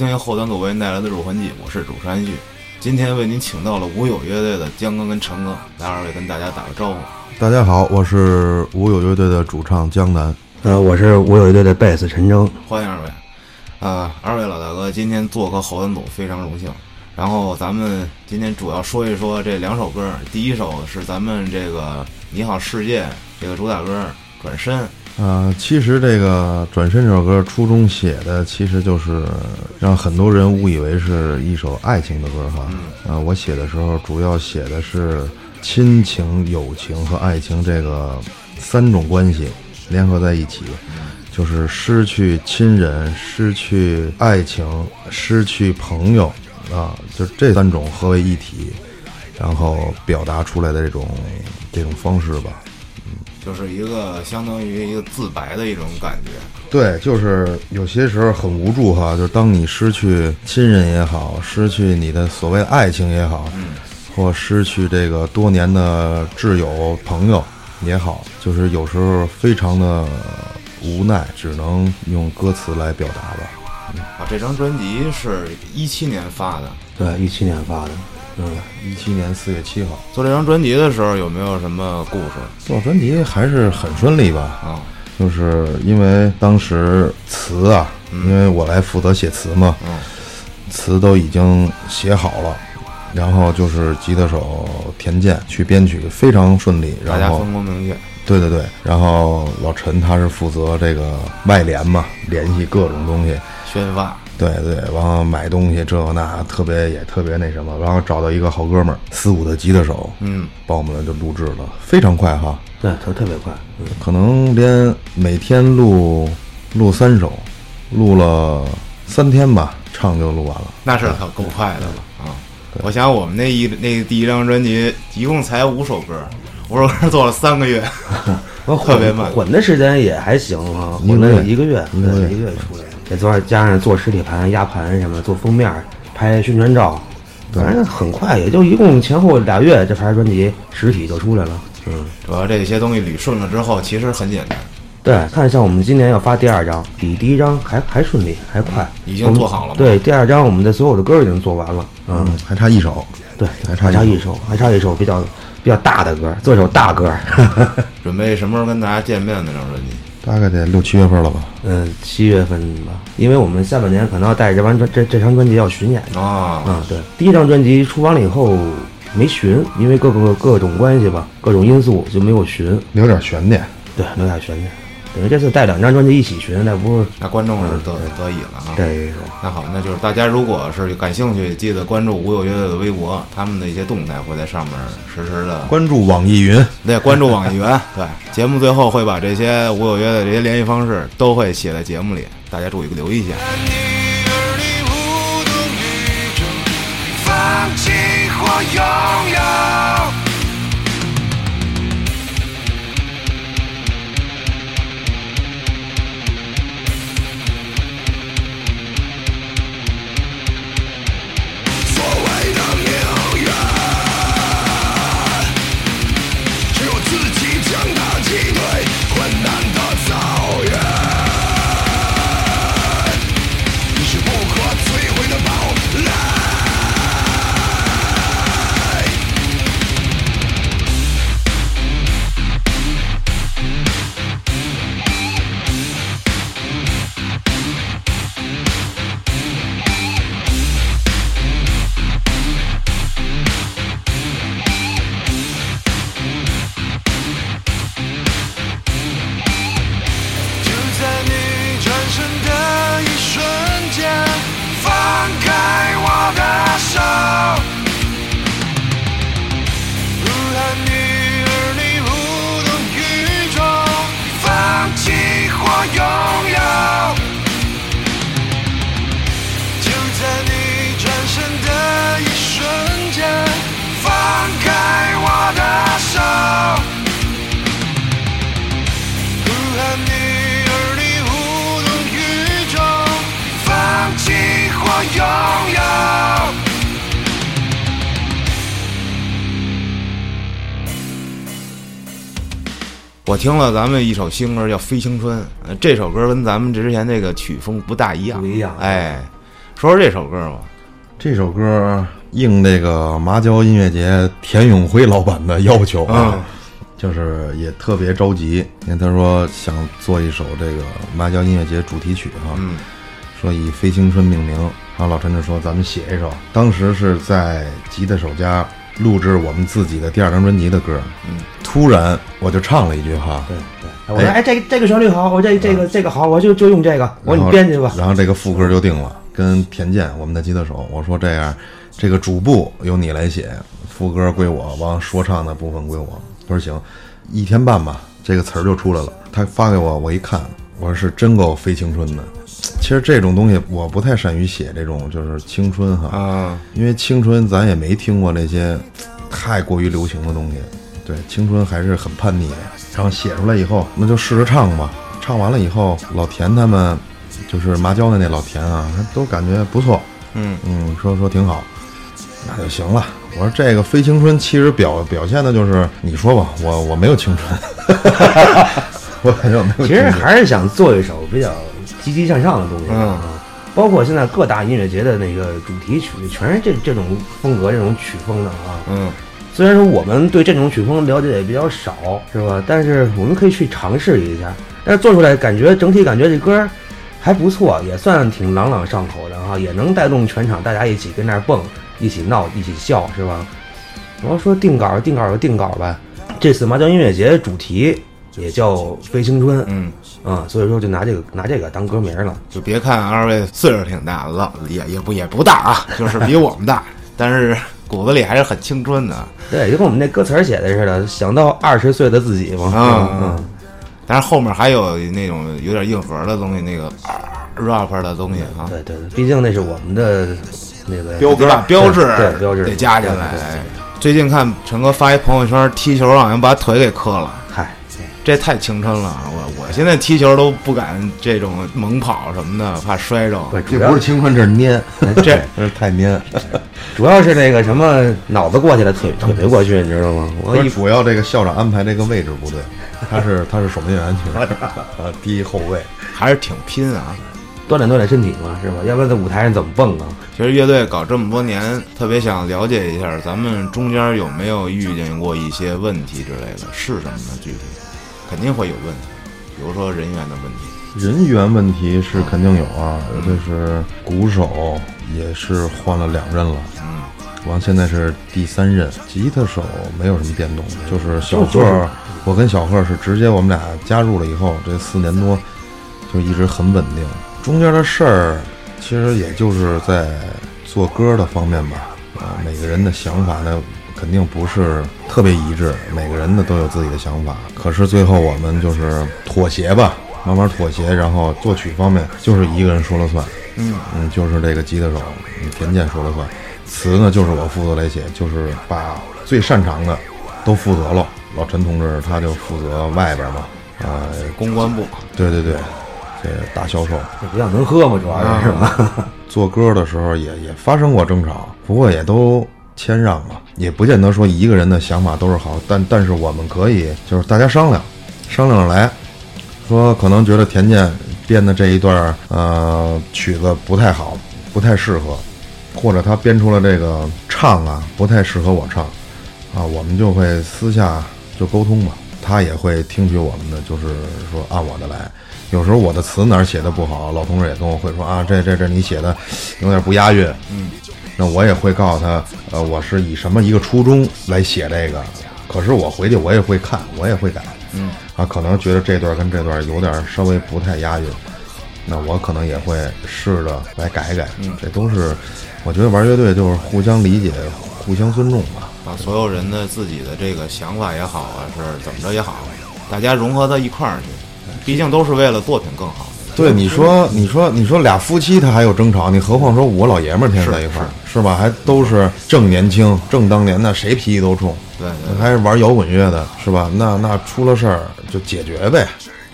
欢迎收听由后端组为您带来的《入魂记》，我是主持人安旭。今天为您请到了无有乐队的江哥跟陈哥，来二位跟大家打个招呼。大家好，我是无有乐队的主唱江南。呃，我是无有乐队的贝斯陈征。欢迎二位。啊，二位老大哥今天做客后端组，非常荣幸。然后咱们今天主要说一说这两首歌，第一首是咱们这个《你好世界》这个主打歌《转身》。啊，其实这个《转身》这首歌初衷写的，其实就是让很多人误以为是一首爱情的歌哈。啊，我写的时候主要写的是亲情、友情和爱情这个三种关系联合在一起，就是失去亲人、失去爱情、失去朋友啊，就这三种合为一体，然后表达出来的这种这种方式吧。就是一个相当于一个自白的一种感觉，对，就是有些时候很无助哈，就是当你失去亲人也好，失去你的所谓爱情也好，嗯，或失去这个多年的挚友朋友也好，就是有时候非常的无奈，只能用歌词来表达吧。啊，这张专辑是一七年发的，对，一七年发的。嗯，一七年四月七号做这张专辑的时候，有没有什么故事？做专辑还是很顺利吧？啊，就是因为当时词啊，因为我来负责写词嘛，嗯，词都已经写好了，然后就是吉他手田健去编曲，非常顺利。大家分工明确。对对对，然后老陈他是负责这个外联嘛，联系各种东西，宣发。对对，然后买东西这那特别也特别那什么，然后找到一个好哥们儿，四五的吉他手，嗯，帮我们就录制了，非常快哈，对，特特别快，嗯，可能连每天录录三首，录了三天吧，唱就录完了，那是可够快的了啊！我想我们那一那第一张专辑一共才五首歌，五首歌做了三个月，特别慢，混的时间也还行啊，混了有一个月，一个月出来。再做加上做实体盘、压盘什么，做封面、拍宣传照，反正很快，也就一共前后俩月，这盘专辑实体就出来了。嗯，主要这些东西捋顺了之后，其实很简单。对，看像我们今年要发第二张，比第一张还还顺利，还快，已经做好了。对，第二张我们的所有的歌已经做完了。嗯，还差一首。对，还差一首，还差一首比较比较大的歌，做首大歌。准备什么时候跟大家见面？呢张专辑？大概得六七月份了吧，嗯，七月份吧，因为我们下半年可能要带着这完专这这张专辑要巡演。啊。啊，对，第一张专辑出完了以后没巡，因为各个各种关系吧，各种因素就没有巡，留点悬念，对，留点悬念。等于这次带两张专辑一起巡，那不是那观众是得得意了啊？对，那好，那就是大家如果是感兴趣，记得关注无有乐队的微博，他们的一些动态会在上面实时的关注网易云，对，关注网易云，对，节目最后会把这些无有乐的这些联系方式都会写在节目里，大家注意留意一下。我听了咱们一首新歌叫《飞青春》，这首歌跟咱们之前那个曲风不大一样，不一样。哎，说说这首歌吧。这首歌应那个麻椒音乐节田永辉老板的要求啊，就是也特别着急，因为他说想做一首这个麻椒音乐节主题曲哈，说以《飞青春》命名。然后老陈就说咱们写一首，当时是在吉他手家录制我们自己的第二张专辑的歌，嗯，突然我就唱了一句哈，对对，我说哎这这个旋律好，我这这个这个好，我就就用这个，我说你编去吧，然后这个副歌就定了。跟田健，我们的吉他手，我说这样，这个主部由你来写，副歌归我，完说唱的部分归我。他说行，一天半吧，这个词儿就出来了。他发给我，我一看，我是真够非青春的。其实这种东西我不太善于写这种，就是青春哈，啊，因为青春咱也没听过那些太过于流行的东西。对，青春还是很叛逆的。然后写出来以后，那就试着唱吧。唱完了以后，老田他们。就是麻椒的那老田啊，他都感觉不错，嗯嗯，说说挺好，那就行了。我说这个非青春其实表表现的就是你说吧，我我没有青春，我感觉没有。其实还是想做一首比较积极向上的东西啊，包括现在各大音乐节的那个主题曲，全是这这种风格、这种曲风的啊。嗯，虽然说我们对这种曲风了解也比较少，是吧？但是我们可以去尝试一下，但是做出来感觉整体感觉这歌。还不错，也算挺朗朗上口的哈，也能带动全场，大家一起跟那儿蹦，一起闹，一起笑，是吧？我要说定稿，定稿就定稿吧。这次麻将音乐节主题也叫《飞青春》，嗯啊，所以说就拿这个拿这个当歌名了。就别看二位岁数挺大了，也也不也不大啊，就是比我们大，但是骨子里还是很青春的。对，就跟我们那歌词写的似的，想到二十岁的自己嘛。嗯嗯。但是后面还有那种有点硬核的东西，那个 rap 的东西啊。对对对，毕竟那是我们的那个标志，标志对标志得加进来。最近看陈哥发一朋友圈，踢球好像把腿给磕了。嗨，这太青春了！我我现在踢球都不敢这种猛跑什么的，怕摔着。这不是青春，这是蔫，这 这是太蔫。主要是那个什么脑子过去了，腿腿没过去，你知道吗？我主要这个校长安排这个位置不对。他是他是守门员，去呃，第一后卫还是挺拼啊，锻炼锻炼身体嘛，是吧？要不然在舞台上怎么蹦啊？其实乐队搞这么多年，特别想了解一下，咱们中间有没有遇见过一些问题之类的？是什么呢？具体肯定会有问题，比如说人员的问题。人员问题是肯定有啊，就是鼓手也是换了两任了，嗯，完现在是第三任，吉他手没有什么变动，就是小贺。我跟小贺是直接，我们俩加入了以后，这四年多就一直很稳定。中间的事儿，其实也就是在做歌的方面吧。啊，每个人的想法呢，肯定不是特别一致，每个人的都有自己的想法。可是最后我们就是妥协吧，慢慢妥协，然后作曲方面就是一个人说了算。嗯嗯，就是这个吉他手田健说了算，词呢就是我负责来写，就是把最擅长的都负责了。老陈同志他就负责外边嘛，啊，公关部。对对对，这大销售。这比较能喝嘛，主要是吧？做歌的时候也也发生过争吵，不过也都谦让嘛，也不见得说一个人的想法都是好，但但是我们可以就是大家商量，商量着来，说可能觉得田健编的这一段呃曲子不太好，不太适合，或者他编出了这个唱啊不太适合我唱，啊，我们就会私下。就沟通嘛，他也会听取我们的，就是说按我的来。有时候我的词哪儿写的不好，老同志也跟我会说啊，这这这你写的有点不押韵。嗯，那我也会告诉他，呃，我是以什么一个初衷来写这个。可是我回去我也会看，我也会改。嗯，啊，可能觉得这段跟这段有点稍微不太押韵，那我可能也会试着来改改。嗯，这都是我觉得玩乐队就是互相理解、互相尊重吧。把所有人的自己的这个想法也好啊，是怎么着也好，大家融合到一块儿去，毕竟都是为了作品更好。对，你说，你说，你说俩夫妻他还有争吵，你何况说五个老爷们儿天天在一块儿，是吧？还都是正年轻、正当年，那谁脾气都冲。对，还是玩摇滚乐的，是吧？那那出了事儿就解决呗，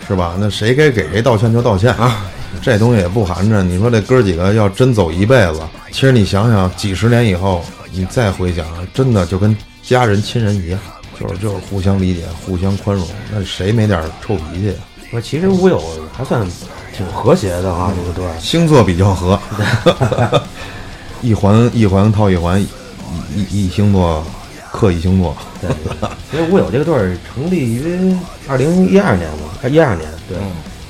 是吧？那谁该给谁道歉就道歉啊，这东西也不含着。你说这哥几个要真走一辈子，其实你想想，几十年以后。你再回想，真的就跟家人亲人一样，就是就是互相理解、互相宽容。那谁没点臭脾气？我其实吴友还算挺和谐的啊，这个队儿星座比较合，一环一环套一环，一一星座克一星座。对，因为乌有这个队儿成立于二零一二年嘛，还一二年。对，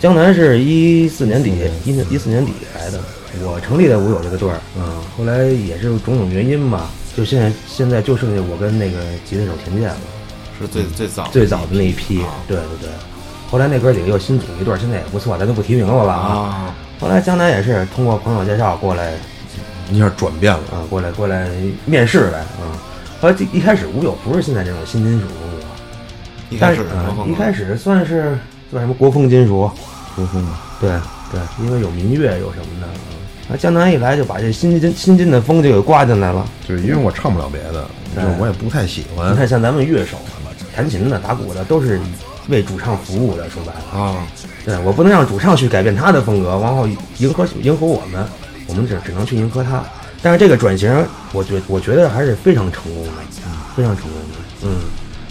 江南是一四年底一一四年底来的。我成立的我有这个队儿，嗯，后来也是种种原因吧，就现在现在就剩下我跟那个吉他手田健了，是最最早最早的那一批。对对对。后来那哥几个又新组一对，现在也不错，咱就不提名了吧啊。后来江南也是通过朋友介绍过来，一下转变了啊，过来过来面试来啊。后来一开始吴友不是现在这种新金属风格，一开始一开始算是算什么国风金属，国风对对，因为有民乐有什么的。啊，江南一来就把这新金新金的风就给刮进来了。对，因为我唱不了别的，我也不太喜欢。你看像咱们乐手，弹琴的、打鼓的都是。为主唱服务的，说白了啊，对我不能让主唱去改变他的风格，然后迎合迎合我们，我们只只能去迎合他。但是这个转型，我觉我觉得还是非常成功的，非常成功的，嗯，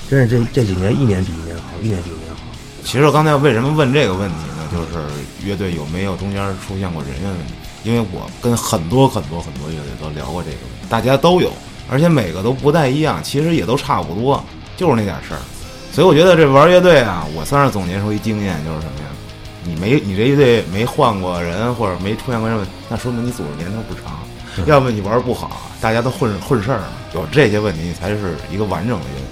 真是这这几年一年比一年好，一年比一年好。其实我刚才为什么问这个问题呢？就是乐队有没有中间出现过人员问题？因为我跟很多很多很多乐队都聊过这个问题，大家都有，而且每个都不太一样，其实也都差不多，就是那点事儿。所以我觉得这玩乐队啊，我算是总结出一经验，就是什么呀？你没你这乐队没换过人，或者没出现过什么，那说明你组织年头不长。要么你玩不好，大家都混混事儿，有这些问题才是一个完整的乐队。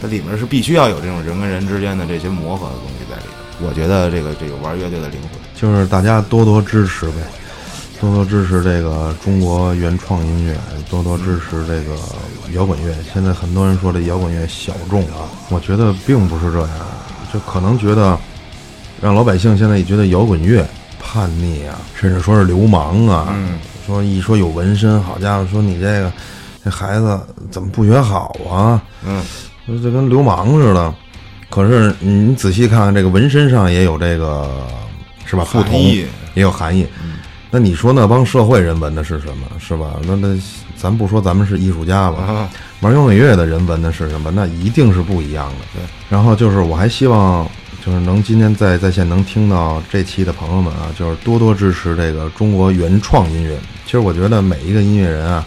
它里面是必须要有这种人跟人之间的这些磨合的东西在里头。我觉得这个这个玩乐队的灵魂，就是大家多多支持呗。多多支持这个中国原创音乐，多多支持这个摇滚乐。现在很多人说这摇滚乐小众啊，我觉得并不是这样，就可能觉得让老百姓现在也觉得摇滚乐叛逆啊，甚至说是流氓啊。说一说有纹身，好家伙，说你这个这孩子怎么不学好啊？嗯，这跟流氓似的。可是你仔细看看这个纹身上也有这个是吧？不同也有含义。那你说那帮社会人闻的是什么？是吧？那那咱不说咱们是艺术家吧，玩摇滚乐的人闻的是什么？那一定是不一样的。对。然后就是我还希望，就是能今天在在线能听到这期的朋友们啊，就是多多支持这个中国原创音乐。其实我觉得每一个音乐人啊，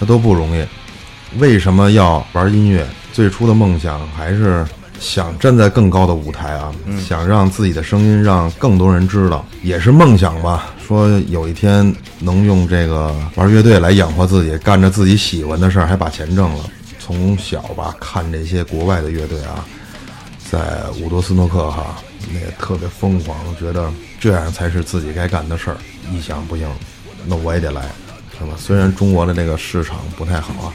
他都不容易。为什么要玩音乐？最初的梦想还是。想站在更高的舞台啊，想让自己的声音让更多人知道，也是梦想吧。说有一天能用这个玩乐队来养活自己，干着自己喜欢的事儿，还把钱挣了。从小吧看这些国外的乐队啊，在伍多斯诺克哈，那特别疯狂，觉得这样才是自己该干的事儿。一想不行，那我也得来，是吧？虽然中国的这个市场不太好啊，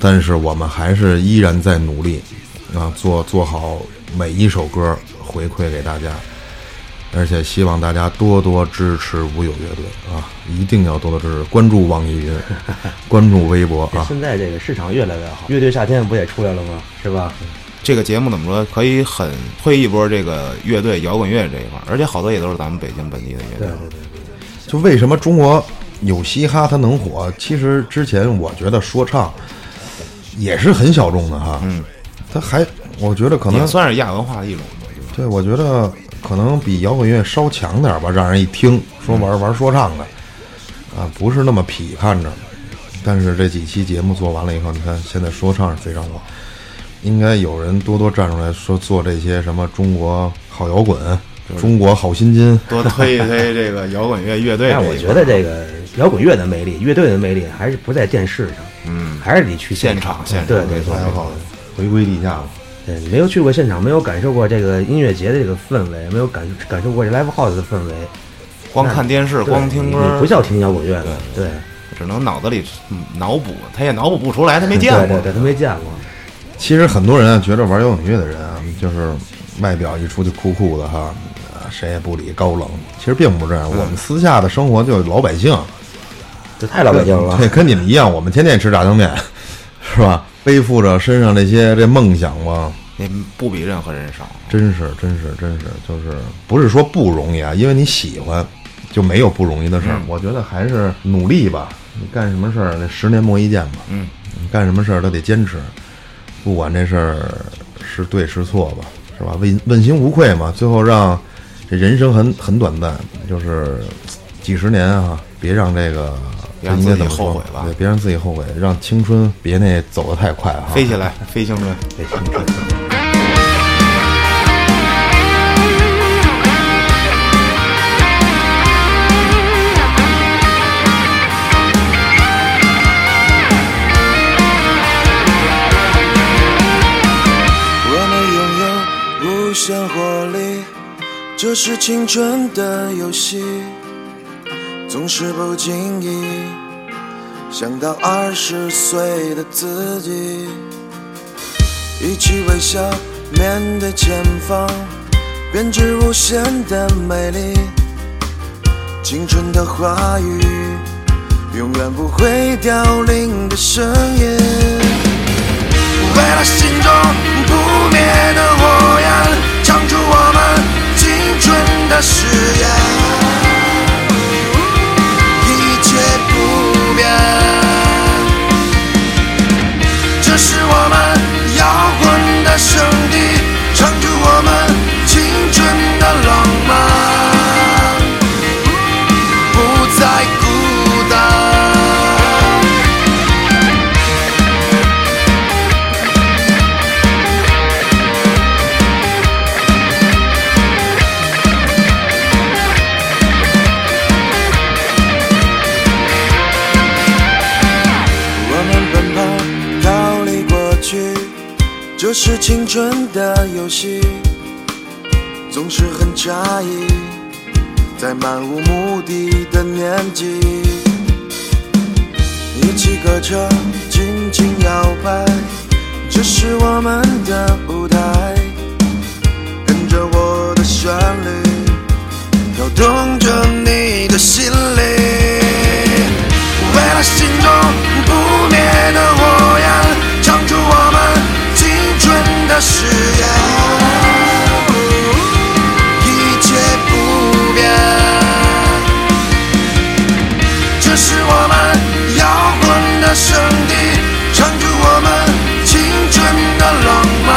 但是我们还是依然在努力。啊，做做好每一首歌回馈给大家，而且希望大家多多支持无有乐队啊！一定要多多支持，关注网易云，关注微博啊！现在这个市场越来越好，乐队夏天不也出来了吗？是吧？这个节目怎么说？可以很推一波这个乐队摇滚乐这一块，而且好多也都是咱们北京本地的乐队。对对对对。就为什么中国有嘻哈它能火？其实之前我觉得说唱也是很小众的哈。嗯。它还，我觉得可能算是亚文化的一种。对，我觉得可能比摇滚乐稍强点吧，让人一听说玩玩说唱的，啊，不是那么痞看着。但是这几期节目做完了以后，你看现在说唱是非常火，应该有人多多站出来说做这些什么中国好摇滚、中国好新金，多推一推这个摇滚乐乐队。但我觉得这个摇滚乐的魅力、乐队的魅力还是不在电视上，嗯，还是得去现场，现场，对对对。回归地下了，对，没有去过现场，没有感受过这个音乐节的这个氛围，没有感感受过这 live house 的氛围，光看电视，光听歌，不叫听摇滚乐，对对，只能脑子里脑补，他也脑补不出来，他没见过，对对，他没见过。其实很多人啊，觉得玩摇滚乐的人啊，就是外表一出去酷酷的哈，谁也不理，高冷。其实并不是这样，我们私下的生活就老百姓，这太老百姓了，对，跟你们一样，我们天天吃炸酱面，是吧？背负着身上这些这梦想吧，那不比任何人少。真是，真是，真是，就是不是说不容易啊，因为你喜欢，就没有不容易的事儿。我觉得还是努力吧。你干什么事儿，那十年磨一剑吧。嗯，你干什么事儿都得坚持，不管这事儿是对是错吧，是吧？问问心无愧嘛。最后让这人生很很短暂，就是几十年啊，别让这个别让自己后悔吧，对，别让自己后悔，让青春别那走得太快啊，飞起来，飞青春，飞青春。无限活力这是青春的游戏，总是不经意想到二十岁的自己，一起微笑面对前方，编织无限的美丽。青春的话语，永远不会凋零的声音。为了心中不灭的火焰，唱出我们。青春的誓言，这是青春的游戏，总是很诧异，在漫无目的的年纪，一起歌唱，尽情摇摆，这是我们的舞台，跟着我的旋律，跳动着你的心灵，为了心中不灭的火焰，唱出我们。的誓言，一切不变。这是我们摇滚的圣地，唱出我们青春的浪漫，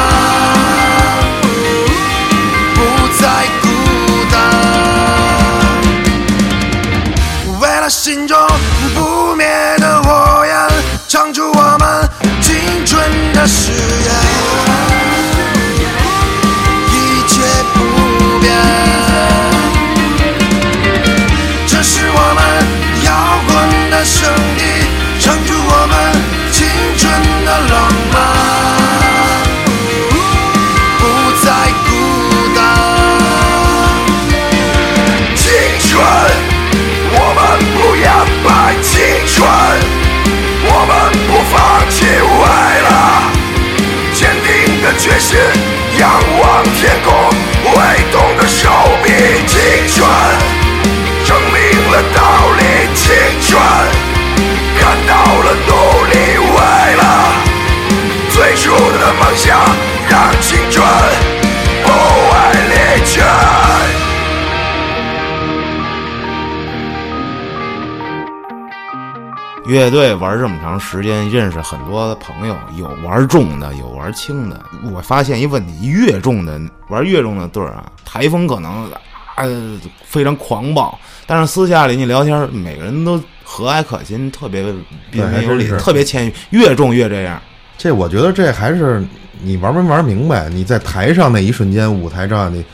乐队玩这么长时间，认识很多朋友，有玩重的，有玩轻的。我发现一问题：越重的玩越重的队儿啊，台风可能呃非常狂暴。但是私下里你聊天，每个人都和蔼可亲，特别彬彬有礼，特别谦虚。越重越这样，这我觉得这还是你玩没玩明白？你在台上那一瞬间，舞台上你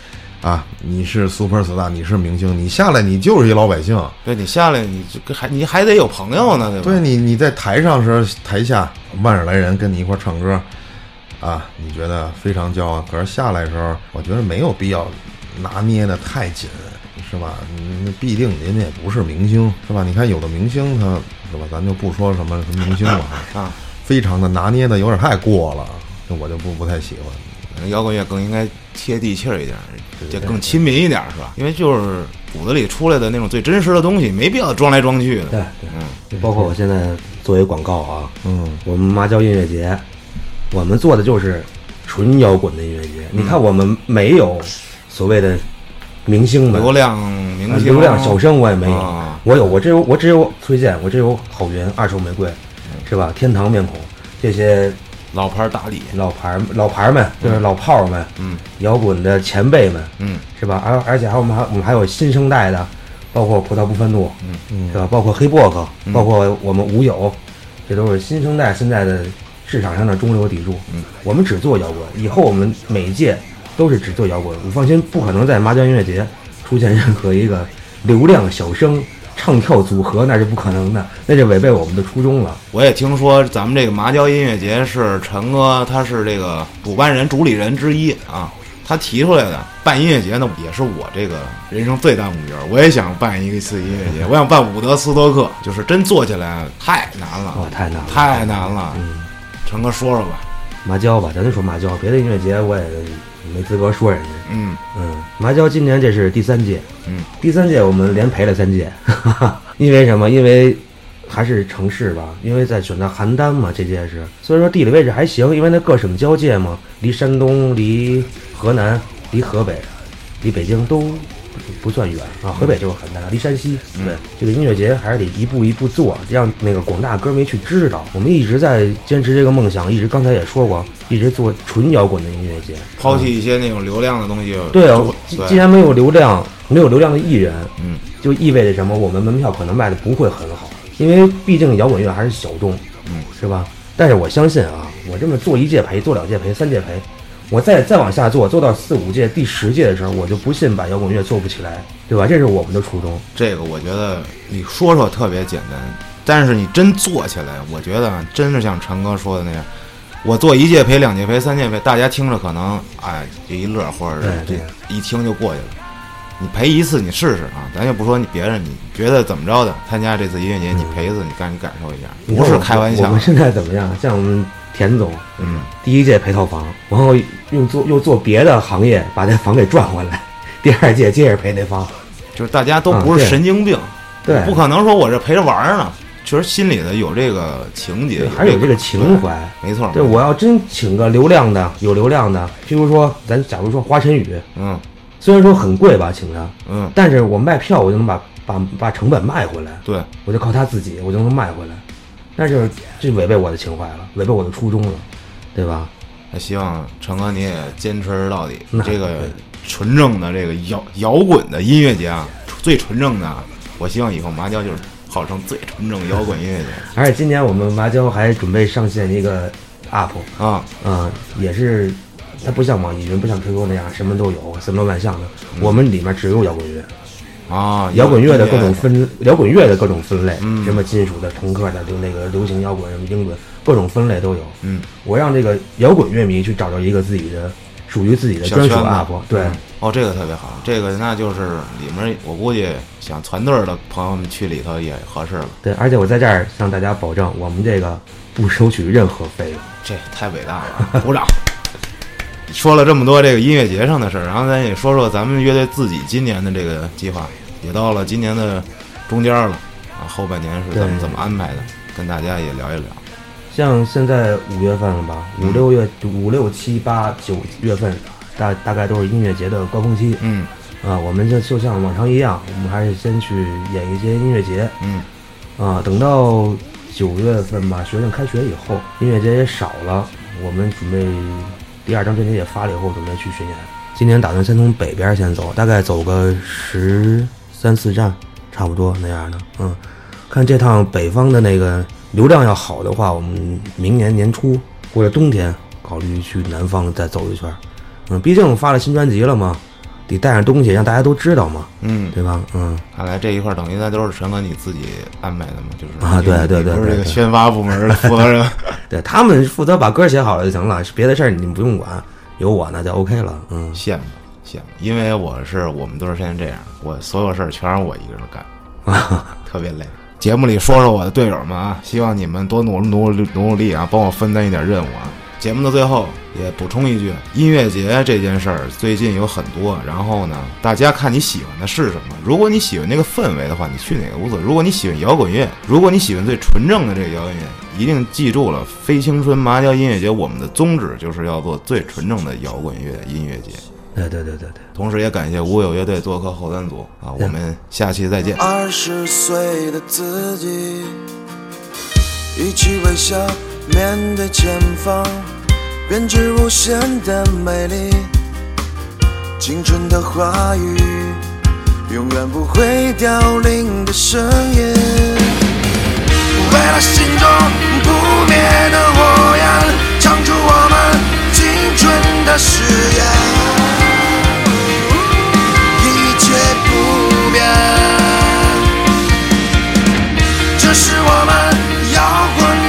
啊，你是 super star，你是明星，你下来你就是一老百姓。对你下来，你还你还得有朋友呢，对吧？对你你在台上时，台下万十来人跟你一块唱歌，啊，你觉得非常骄傲。可是下来的时候，我觉得没有必要拿捏的太紧。是吧？那必定您也不是明星，是吧？你看有的明星，他是吧？咱就不说什么什么明星了啊，非常的拿捏的有点太过了，那我就不不太喜欢。摇滚乐更应该贴地气儿一点，就更亲民一点，是吧？因为就是骨子里出来的那种最真实的东西，没必要装来装去的。对，嗯，包括我现在作为广告啊，嗯，我们麻椒音乐节，我们做的就是纯摇滚的音乐节。你看，我们没有所谓的。明星们，流量明星，流量小生我也没有，我有我只有我只有崔健，我只有郝云、二手玫瑰，是吧？天堂面孔这些老牌大礼，老牌老牌们就是老炮儿们，嗯，摇滚的前辈们，嗯，是吧？而而且还有我们还我们还有新生代的，包括葡萄不愤怒，嗯是吧？包括黑薄荷，包括我们无友，这都是新生代现在的市场上的中流砥柱。嗯，我们只做摇滚，以后我们每一届都是只做摇滚。你放心，不可能在麻将音乐节出现任何一个流量小生唱跳组合，那是不可能的，那就违背我们的初衷了。我也听说咱们这个麻椒音乐节是陈哥，他是这个主办人、主理人之一啊。他提出来的办音乐节呢，也是我这个人生最大目标。我也想办一次音乐节，我想办伍德斯托克，就是真做起来太难了，哇，太难了，太难了。嗯，陈哥说说吧。麻椒吧，咱就说麻椒，别的音乐节我也没资格说人家。嗯嗯，麻椒今年这是第三届，嗯，第三届我们连赔了三届，哈 哈因为什么？因为还是城市吧，因为在选择邯郸嘛，这届是，所以说地理位置还行，因为那各省交界嘛，离山东、离河南、离河北、离北京都不算远啊，河北就是邯郸，离山西。对，这个音乐节还是得一步一步做，让那个广大歌迷去知道。我们一直在坚持这个梦想，一直刚才也说过，一直做纯摇滚的音乐节，抛弃一些那种流量的东西。对啊，既既然没有流量，没有流量的艺人，嗯，就意味着什么？我们门票可能卖的不会很好，因为毕竟摇滚乐还是小众，嗯，是吧？但是我相信啊，我这么做一届赔，做两届赔，三届赔，我再再往下做，做到四五届、第十届的时候，我就不信把摇滚乐做不起来，对吧？这是我们的初衷。这个我觉得你说说特别简单，但是你真做起来，我觉得真是像陈哥说的那样，我做一届赔、两届赔、三届赔，大家听着可能哎就一乐，或者是这一听就过去了。你赔一次，你试试啊！咱就不说你别人，你觉得怎么着的？参加这次音乐节，你赔一次，你赶紧感受一下，不是开玩笑我们。现在怎么样？像我们田总，嗯，第一届赔套房，然后又做又做别的行业把那房给赚回来，第二届接着赔那房。就是大家都不是神经病，对，不可能说我这陪着玩儿呢。确实心里的有这个情节，还是有这个情怀。没错。对，我要真请个流量的，有流量的，譬如说，咱假如说华晨宇，嗯虽然说很贵吧，请他，嗯，但是我卖票，我就能把把把成本卖回来，对，我就靠他自己，我就能卖回来，那就是这违背我的情怀了，违背我的初衷了，对吧？那希望成哥你也坚持到底。那这个纯正的这个摇摇滚的音乐节啊，最纯正的啊，我希望以后麻椒就是号称最纯正摇滚音乐节而且今年我们麻椒还准备上线一个 UP，啊。啊、也是，它不像网易云，不像 QQ 那样什么都有，什么万象的，我们里面只有摇滚乐。啊，摇滚乐的各种分，摇滚乐。的各种分类，嗯。什么金属的、朋克的，就那个流行摇滚、什么英伦，各种分类都有。嗯，我让这个摇滚乐迷去找到一个自己的属于自己的小专属圈子 UP，对，嗯哦，这个特别好，这个那就是里面我估计想团队的朋友们去里头也合适了，对，而且我在这儿向大家保证，我们这个不收取任何费用。这太伟大了，鼓掌。说了这么多这个音乐节上的事儿，然后咱也说说咱们乐队自己今年的这个计划，也到了今年的中间了啊，后半年是咱们怎么安排的，跟大家也聊一聊。像现在五月份了吧，五六月、五六七八九月份，大大概都是音乐节的高峰期嗯啊。我们就就像往常一样，我们还是先去演一些音乐节，嗯啊，等到九月份吧，学生开学以后，音乐节也少了，我们准备第二张专辑也发了以后，准备去巡演。今年打算先从北边先走，大概走个十三四站，差不多那样的。嗯，看这趟北方的那个流量要好的话，我们明年年初或者冬天考虑去南方再走一圈。嗯，毕竟发了新专辑了嘛，得带上东西让大家都知道嘛，嗯，对吧？嗯。看来这一块儿等于那都是陈哥你自己安排的嘛，就是啊对对对不是这个宣发部门的负责人。对他们负责把歌写好了就行了，别的事儿你们不用管，有我呢就 OK 了。嗯，羡慕羡慕，因为我是我们都是现在这样，我所有事儿全是我一个人干，特别累。节目里说说我的队友们啊，希望你们多努努努努力啊，帮我分担一点任务啊。节目的最后也补充一句，音乐节这件事儿最近有很多，然后呢，大家看你喜欢的是什么。如果你喜欢那个氛围的话，你去哪个无所谓。如果你喜欢摇滚乐，如果你喜欢最纯正的这个摇滚乐，一定记住了，非青春麻椒音乐节我们的宗旨就是要做最纯正的摇滚乐音乐节。对对对对对，同时也感谢无有乐队做客后三组啊。我们下期再见，二十岁的自己一起微笑面对前方，编织无限的美丽。青春的话语永远不会凋零的声音，为了心中不灭的火焰，唱出我们青春的誓言。不变。这是我们摇滚